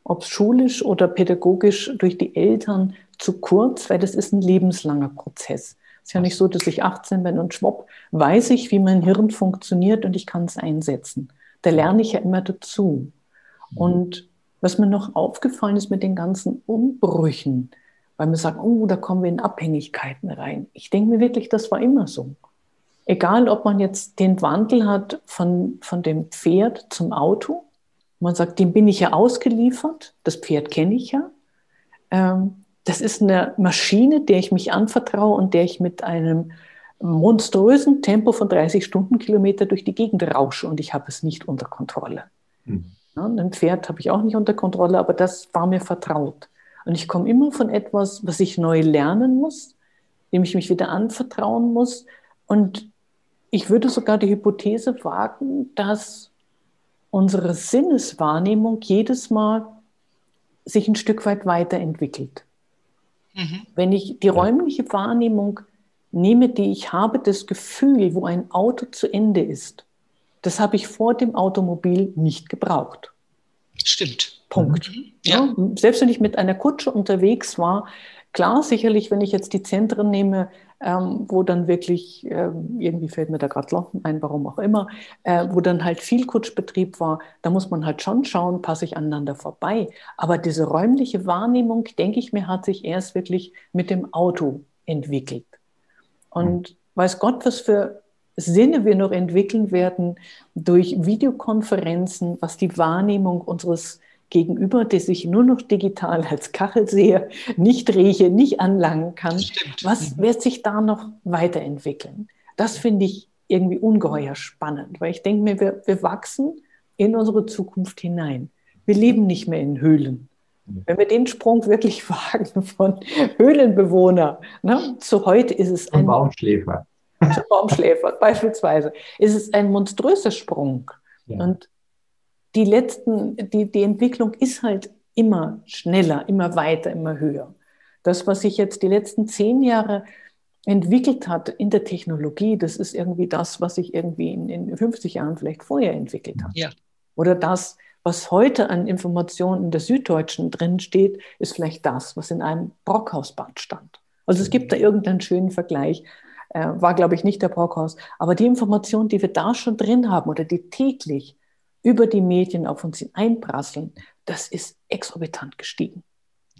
ob schulisch oder pädagogisch durch die Eltern zu kurz, weil das ist ein lebenslanger Prozess. Es ist ja nicht so, dass ich 18 bin und schwupp, weiß ich, wie mein Hirn funktioniert und ich kann es einsetzen. Da lerne ich ja immer dazu. Und was mir noch aufgefallen ist mit den ganzen Umbrüchen, weil wir sagen, oh, da kommen wir in Abhängigkeiten rein. Ich denke mir wirklich, das war immer so. Egal, ob man jetzt den Wandel hat von, von dem Pferd zum Auto. Man sagt, dem bin ich ja ausgeliefert. Das Pferd kenne ich ja. Ähm, das ist eine Maschine, der ich mich anvertraue und der ich mit einem monströsen Tempo von 30 Stundenkilometer durch die Gegend rausche und ich habe es nicht unter Kontrolle. Mhm. Ja, ein Pferd habe ich auch nicht unter Kontrolle, aber das war mir vertraut. Und ich komme immer von etwas, was ich neu lernen muss, dem ich mich wieder anvertrauen muss. Und ich würde sogar die Hypothese wagen, dass unsere Sinneswahrnehmung jedes Mal sich ein Stück weit weiterentwickelt. Mhm. Wenn ich die räumliche Wahrnehmung nehme, die ich habe, das Gefühl, wo ein Auto zu Ende ist, das habe ich vor dem Automobil nicht gebraucht. Stimmt. Punkt. Mhm. Ja. ja. selbst wenn ich mit einer Kutsche unterwegs war, klar, sicherlich, wenn ich jetzt die Zentren nehme, ähm, wo dann wirklich, ähm, irgendwie fällt mir da gerade London ein, warum auch immer, äh, wo dann halt viel Kutschbetrieb war, da muss man halt schon schauen, passe ich aneinander vorbei. Aber diese räumliche Wahrnehmung, denke ich mir, hat sich erst wirklich mit dem Auto entwickelt. Und mhm. weiß Gott, was für Sinne wir noch entwickeln werden durch Videokonferenzen, was die Wahrnehmung unseres Gegenüber, der sich nur noch digital als Kachel sehe, nicht rieche, nicht anlangen kann. Was mhm. wird sich da noch weiterentwickeln? Das finde ich irgendwie ungeheuer spannend, weil ich denke mir, wir, wir wachsen in unsere Zukunft hinein. Wir leben nicht mehr in Höhlen. Wenn wir den Sprung wirklich wagen von Höhlenbewohner ne, zu heute ist es ein Baumschläfer. Baumschläfer beispielsweise, ist es ein monströser Sprung. Ja. Und die letzten, die, die Entwicklung ist halt immer schneller, immer weiter, immer höher. Das, was sich jetzt die letzten zehn Jahre entwickelt hat in der Technologie, das ist irgendwie das, was sich irgendwie in, in 50 Jahren vielleicht vorher entwickelt hat. Ja. Oder das, was heute an Informationen in der Süddeutschen drin steht, ist vielleicht das, was in einem Brockhausbad stand. Also es gibt da irgendeinen schönen Vergleich. Äh, war, glaube ich, nicht der Brockhaus. Aber die Informationen, die wir da schon drin haben oder die täglich über die Medien auf uns einprasseln, das ist exorbitant gestiegen.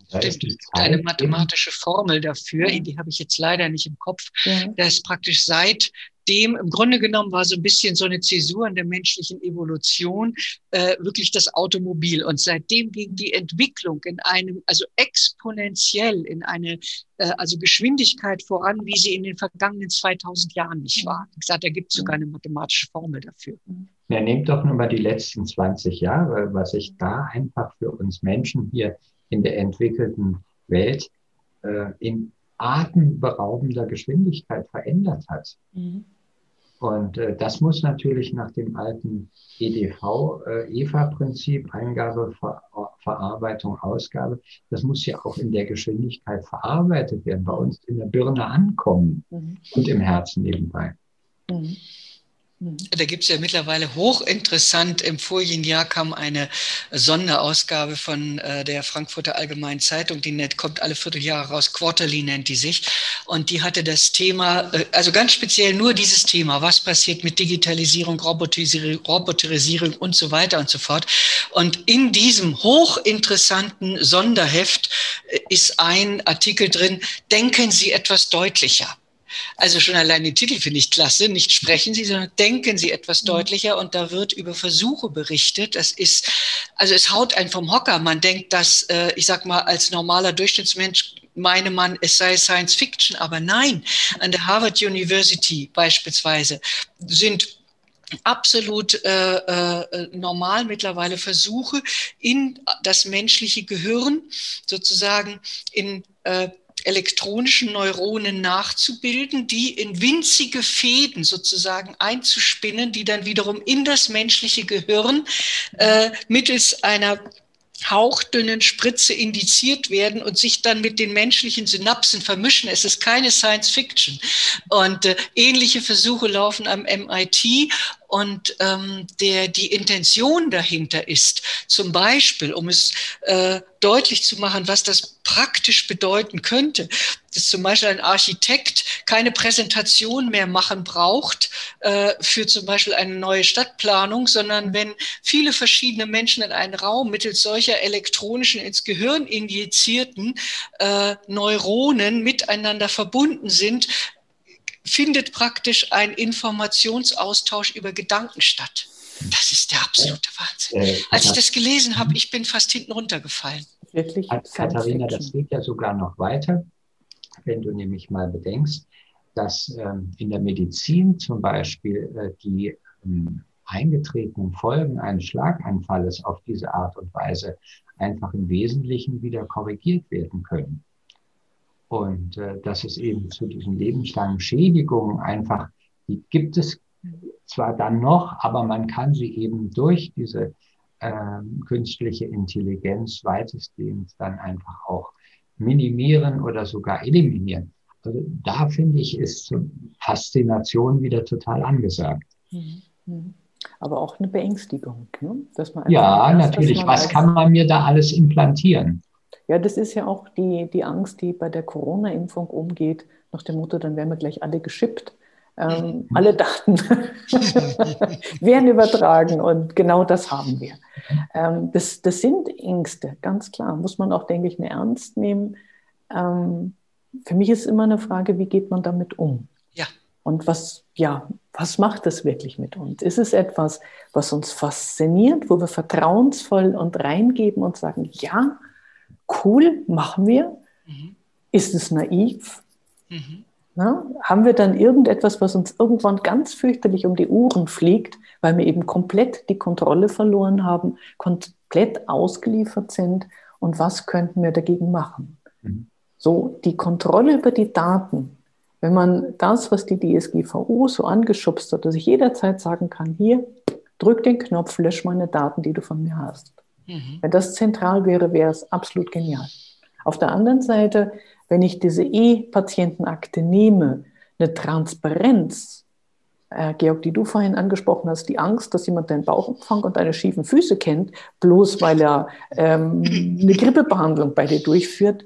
Stimmt, es gibt eine mathematische Formel dafür, die habe ich jetzt leider nicht im Kopf. Ja. Das praktisch seit dem, im Grunde genommen war so ein bisschen so eine Zäsur in der menschlichen Evolution, äh, wirklich das Automobil. Und seitdem ging die Entwicklung in einem, also exponentiell in eine, äh, also Geschwindigkeit voran, wie sie in den vergangenen 2000 Jahren nicht war. Ich gesagt, da gibt es sogar eine mathematische Formel dafür. Ja, nehmt doch nur mal die letzten 20 Jahre, was sich da einfach für uns Menschen hier in der entwickelten Welt äh, in atemberaubender Geschwindigkeit verändert hat. Mhm. Und äh, das muss natürlich nach dem alten EDV-EVA-Prinzip, äh, Eingabe, Ver Verarbeitung, Ausgabe, das muss ja auch in der Geschwindigkeit verarbeitet werden, bei uns in der Birne ankommen mhm. und im Herzen nebenbei. Mhm. Mhm. Da gibt es ja mittlerweile hochinteressant. Im vorigen Jahr kam eine Sonderausgabe von äh, der Frankfurter Allgemeinen Zeitung, die net, kommt alle Vierteljahre raus, Quarterly nennt die sich. Und die hatte das Thema, äh, also ganz speziell nur dieses Thema, was passiert mit Digitalisierung, Robotisierung, Roboterisierung und so weiter und so fort. Und in diesem hochinteressanten Sonderheft äh, ist ein Artikel drin, denken Sie etwas deutlicher. Also schon allein den Titel finde ich klasse. Nicht sprechen Sie, sondern denken Sie etwas mhm. deutlicher. Und da wird über Versuche berichtet. Das ist, also es haut einen vom Hocker. Man denkt, dass, äh, ich sag mal, als normaler Durchschnittsmensch meine man, es sei Science Fiction. Aber nein, an der Harvard University beispielsweise sind absolut äh, äh, normal mittlerweile Versuche in das menschliche Gehirn sozusagen in äh, elektronischen Neuronen nachzubilden, die in winzige Fäden sozusagen einzuspinnen, die dann wiederum in das menschliche Gehirn äh, mittels einer hauchdünnen Spritze indiziert werden und sich dann mit den menschlichen Synapsen vermischen. Es ist keine Science Fiction. Und äh, ähnliche Versuche laufen am MIT und ähm, der die Intention dahinter ist, zum Beispiel, um es äh, deutlich zu machen, was das praktisch bedeuten könnte, dass zum Beispiel ein Architekt keine Präsentation mehr machen braucht äh, für zum Beispiel eine neue Stadtplanung, sondern wenn viele verschiedene Menschen in einen Raum mittels solcher elektronischen ins Gehirn injizierten äh, Neuronen miteinander verbunden sind, findet praktisch ein Informationsaustausch über Gedanken statt. Das ist der absolute Wahnsinn. Äh, Als ich das gelesen habe, ich bin fast hinten runtergefallen. Wirklich? Katharina, das geht ja sogar noch weiter, wenn du nämlich mal bedenkst, dass ähm, in der Medizin zum Beispiel äh, die ähm, eingetretenen Folgen eines Schlaganfalles auf diese Art und Weise einfach im Wesentlichen wieder korrigiert werden können. Und äh, dass es eben zu diesen lebenslangen Schädigungen einfach, die gibt es zwar dann noch, aber man kann sie eben durch diese äh, künstliche Intelligenz weitestgehend dann einfach auch minimieren oder sogar eliminieren. Also da finde ich, ist Faszination wieder total angesagt. Mhm. Mhm. Aber auch eine Beängstigung, ne? dass man ja, weiß, natürlich. Was kann man mir da alles implantieren? Ja, das ist ja auch die, die Angst, die bei der Corona-Impfung umgeht, nach dem Motto, dann werden wir gleich alle geschippt. Ähm, alle Daten werden übertragen und genau das haben wir. Ähm, das, das sind Ängste, ganz klar. Muss man auch, denke ich, eine ernst nehmen. Ähm, für mich ist immer eine Frage, wie geht man damit um? Ja. Und was, ja, was macht das wirklich mit uns? Ist es etwas, was uns fasziniert, wo wir vertrauensvoll und reingeben und sagen, ja, cool, machen wir? Mhm. Ist es naiv? Mhm. Na, haben wir dann irgendetwas, was uns irgendwann ganz fürchterlich um die Uhren fliegt, weil wir eben komplett die Kontrolle verloren haben, komplett ausgeliefert sind? Und was könnten wir dagegen machen? Mhm. So, die Kontrolle über die Daten, wenn man das, was die DSGVO so angeschubst hat, dass ich jederzeit sagen kann, hier, drück den Knopf, lösch meine Daten, die du von mir hast. Mhm. Wenn das zentral wäre, wäre es absolut genial. Auf der anderen Seite, wenn ich diese E-Patientenakte nehme, eine Transparenz, äh, Georg, die du vorhin angesprochen hast, die Angst, dass jemand deinen Bauchumfang und deine schiefen Füße kennt, bloß weil er ähm, eine Grippebehandlung bei dir durchführt,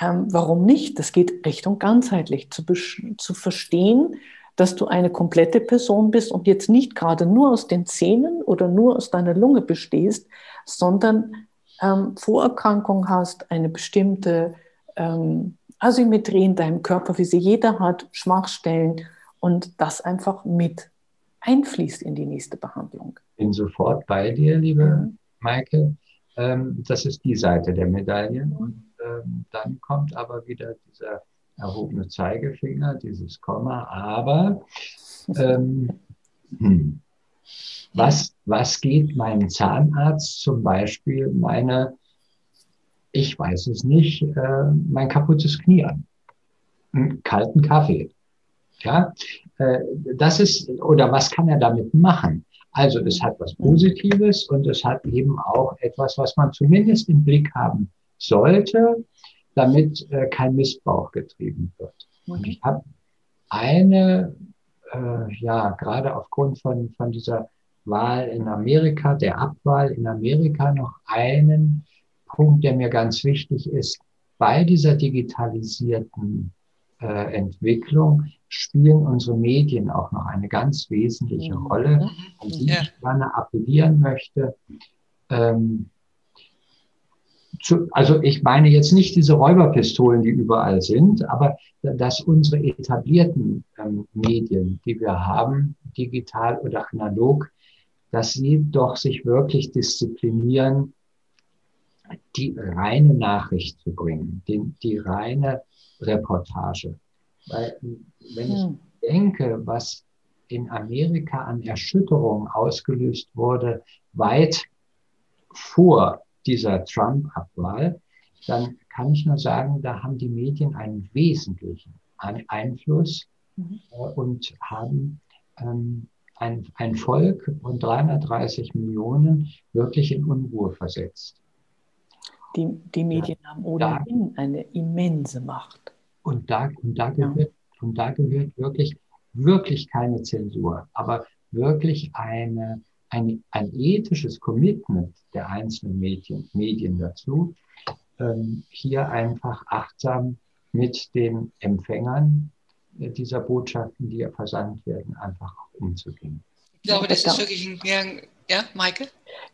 ähm, warum nicht? Das geht Richtung ganzheitlich, zu, zu verstehen, dass du eine komplette Person bist und jetzt nicht gerade nur aus den Zähnen oder nur aus deiner Lunge bestehst, sondern ähm, Vorerkrankung hast, eine bestimmte ähm, Asymmetrie in deinem Körper, wie sie jeder hat, Schwachstellen und das einfach mit einfließt in die nächste Behandlung. Bin sofort bei dir, liebe mhm. Maike. Ähm, das ist die Seite der Medaille. Und ähm, dann kommt aber wieder dieser erhobene Zeigefinger, dieses Komma, aber ähm, hm, was, was geht meinem Zahnarzt zum Beispiel meine, ich weiß es nicht, äh, mein kaputtes Knie an? Einen kalten Kaffee. Ja, äh, das ist, oder was kann er damit machen? Also es hat was Positives und es hat eben auch etwas, was man zumindest im Blick haben sollte, damit äh, kein Missbrauch getrieben wird. Und ich habe eine, äh, ja, gerade aufgrund von, von dieser Wahl in Amerika, der Abwahl in Amerika noch einen Punkt, der mir ganz wichtig ist. Bei dieser digitalisierten äh, Entwicklung spielen unsere Medien auch noch eine ganz wesentliche mhm. Rolle, mhm. an die ich gerne appellieren möchte. Ähm, zu, also ich meine jetzt nicht diese Räuberpistolen, die überall sind, aber dass unsere etablierten ähm, Medien, die wir haben, digital oder analog, dass sie doch sich wirklich disziplinieren, die reine Nachricht zu bringen, die, die reine Reportage. Weil wenn ich hm. denke, was in Amerika an Erschütterung ausgelöst wurde, weit vor dieser Trump-Abwahl, dann kann ich nur sagen, da haben die Medien einen wesentlichen Einfluss mhm. Äh, und haben ähm, ein, ein Volk von 330 Millionen wirklich in Unruhe versetzt. Die, die Medien ja, haben ohnehin da, eine immense Macht. Und da, und, da gehört, ja. und da gehört wirklich, wirklich keine Zensur, aber wirklich eine, ein, ein ethisches Commitment der einzelnen Medien, Medien dazu, ähm, hier einfach achtsam mit den Empfängern dieser Botschaften, die ja versandt werden, einfach umzugehen. Ich glaube, das ist wirklich ein, ja, Maike?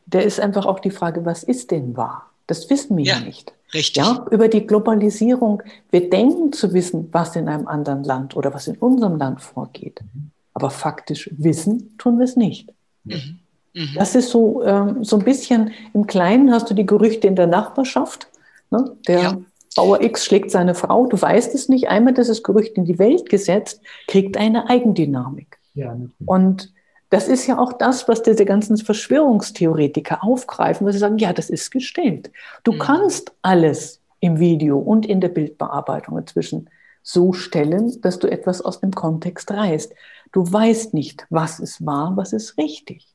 Der ist einfach auch die Frage, was ist denn wahr? Das wissen wir ja, ja nicht. Richtig. Ja, über die Globalisierung. Wir denken zu wissen, was in einem anderen Land oder was in unserem Land vorgeht. Aber faktisch wissen tun wir es nicht. Mhm. Mhm. Das ist so, ähm, so ein bisschen im Kleinen hast du die Gerüchte in der Nachbarschaft. Ne? Der ja. Bauer X schlägt seine Frau, du weißt es nicht. Einmal dieses Gerücht in die Welt gesetzt, kriegt eine Eigendynamik. Ja, und das ist ja auch das, was diese ganzen Verschwörungstheoretiker aufgreifen, weil sie sagen, ja, das ist gestellt. Du mhm. kannst alles im Video und in der Bildbearbeitung inzwischen so stellen, dass du etwas aus dem Kontext reißt. Du weißt nicht, was ist wahr, was ist richtig.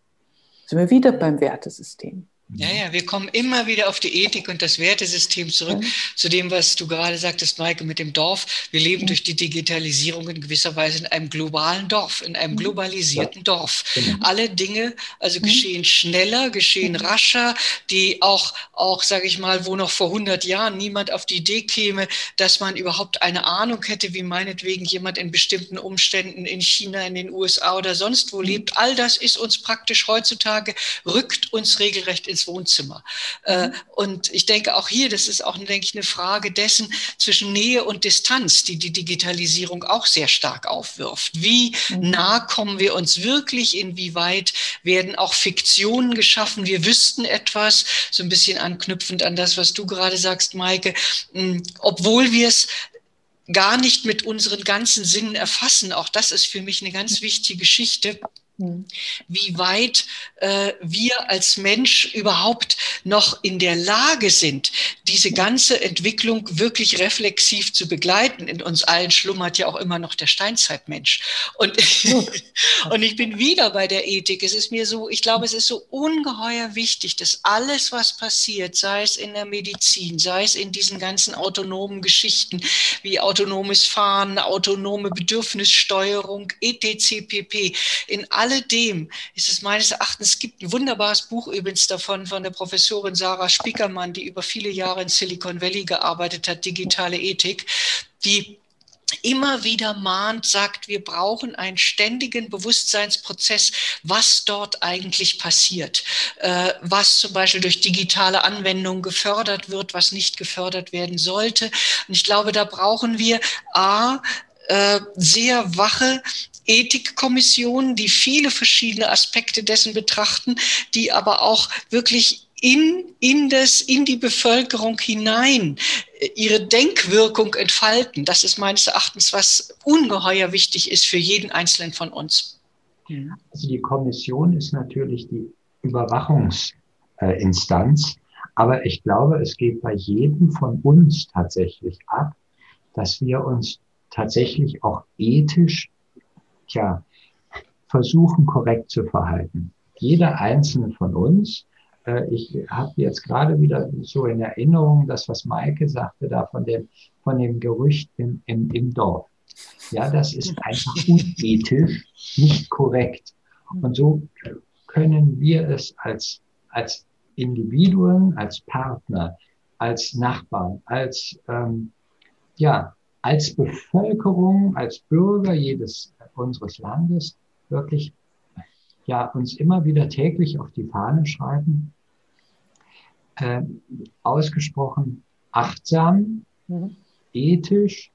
Sind wir wieder beim Wertesystem. Ja, ja, wir kommen immer wieder auf die Ethik und das Wertesystem zurück, zu dem, was du gerade sagtest, Maike, mit dem Dorf. Wir leben durch die Digitalisierung in gewisser Weise in einem globalen Dorf, in einem globalisierten ja. Dorf. Genau. Alle Dinge also geschehen schneller, geschehen rascher, die auch, auch sage ich mal, wo noch vor 100 Jahren niemand auf die Idee käme, dass man überhaupt eine Ahnung hätte, wie meinetwegen jemand in bestimmten Umständen in China, in den USA oder sonst wo lebt. All das ist uns praktisch heutzutage, rückt uns regelrecht ins Wohnzimmer. Äh, mhm. Und ich denke auch hier, das ist auch, denke ich, eine Frage dessen zwischen Nähe und Distanz, die die Digitalisierung auch sehr stark aufwirft. Wie mhm. nah kommen wir uns wirklich? Inwieweit werden auch Fiktionen geschaffen? Wir wüssten etwas, so ein bisschen anknüpfend an das, was du gerade sagst, Maike, hm, obwohl wir es gar nicht mit unseren ganzen Sinnen erfassen. Auch das ist für mich eine ganz wichtige Geschichte. Wie weit äh, wir als Mensch überhaupt noch in der Lage sind, diese ganze Entwicklung wirklich reflexiv zu begleiten. In uns allen schlummert ja auch immer noch der Steinzeitmensch. Und, und ich bin wieder bei der Ethik. Es ist mir so, ich glaube, es ist so ungeheuer wichtig, dass alles, was passiert, sei es in der Medizin, sei es in diesen ganzen autonomen Geschichten wie autonomes Fahren, autonome Bedürfnissteuerung, etc. pp. In alledem ist es meines Erachtens, es gibt ein wunderbares Buch übrigens davon von der Professorin Sarah Spiekermann, die über viele Jahre in Silicon Valley gearbeitet hat, digitale Ethik, die immer wieder mahnt, sagt, wir brauchen einen ständigen Bewusstseinsprozess, was dort eigentlich passiert, äh, was zum Beispiel durch digitale Anwendungen gefördert wird, was nicht gefördert werden sollte. Und ich glaube, da brauchen wir A, äh, sehr wache Ethikkommissionen, die viele verschiedene Aspekte dessen betrachten, die aber auch wirklich in, in, das, in die Bevölkerung hinein äh, ihre Denkwirkung entfalten. Das ist meines Erachtens, was ungeheuer wichtig ist für jeden Einzelnen von uns. Also die Kommission ist natürlich die Überwachungsinstanz, aber ich glaube, es geht bei jedem von uns tatsächlich ab, dass wir uns tatsächlich auch ethisch tja, versuchen, korrekt zu verhalten. Jeder einzelne von uns, äh, ich habe jetzt gerade wieder so in Erinnerung, das, was Maike sagte, da von dem, von dem Gerücht im, im, im Dorf. Ja, das ist einfach unethisch, nicht korrekt. Und so können wir es als, als Individuen, als Partner, als Nachbarn, als, ähm, ja, als Bevölkerung, als Bürger jedes unseres Landes wirklich ja, uns immer wieder täglich auf die Fahne schreiben, äh, ausgesprochen achtsam, mhm. ethisch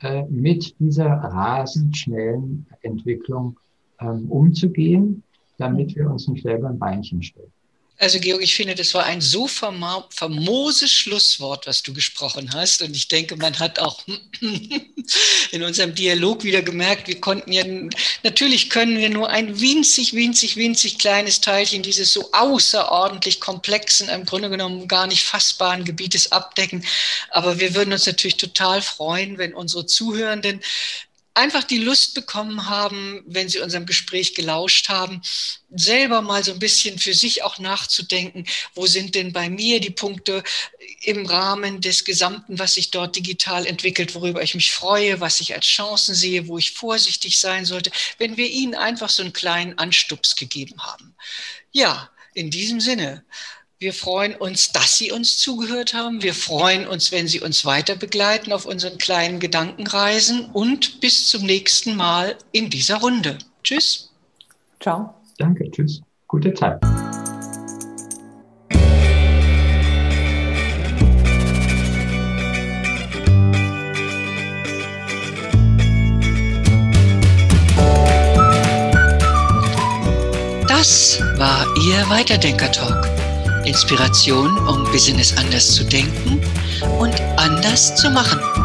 äh, mit dieser rasend schnellen Entwicklung ähm, umzugehen, damit mhm. wir uns nicht selber ein Beinchen stellen. Also Georg, ich finde, das war ein so famoses Schlusswort, was du gesprochen hast. Und ich denke, man hat auch in unserem Dialog wieder gemerkt, wir konnten ja, natürlich können wir nur ein winzig, winzig, winzig kleines Teilchen dieses so außerordentlich komplexen, im Grunde genommen gar nicht fassbaren Gebietes abdecken. Aber wir würden uns natürlich total freuen, wenn unsere Zuhörenden einfach die Lust bekommen haben, wenn sie unserem Gespräch gelauscht haben, selber mal so ein bisschen für sich auch nachzudenken, wo sind denn bei mir die Punkte im Rahmen des Gesamten, was sich dort digital entwickelt, worüber ich mich freue, was ich als Chancen sehe, wo ich vorsichtig sein sollte, wenn wir ihnen einfach so einen kleinen Anstups gegeben haben. Ja, in diesem Sinne. Wir freuen uns, dass Sie uns zugehört haben. Wir freuen uns, wenn Sie uns weiter begleiten auf unseren kleinen Gedankenreisen und bis zum nächsten Mal in dieser Runde. Tschüss. Ciao. Danke, tschüss. Gute Zeit. Das war Ihr Weiterdenker-Talk. Inspiration, um Business anders zu denken und anders zu machen.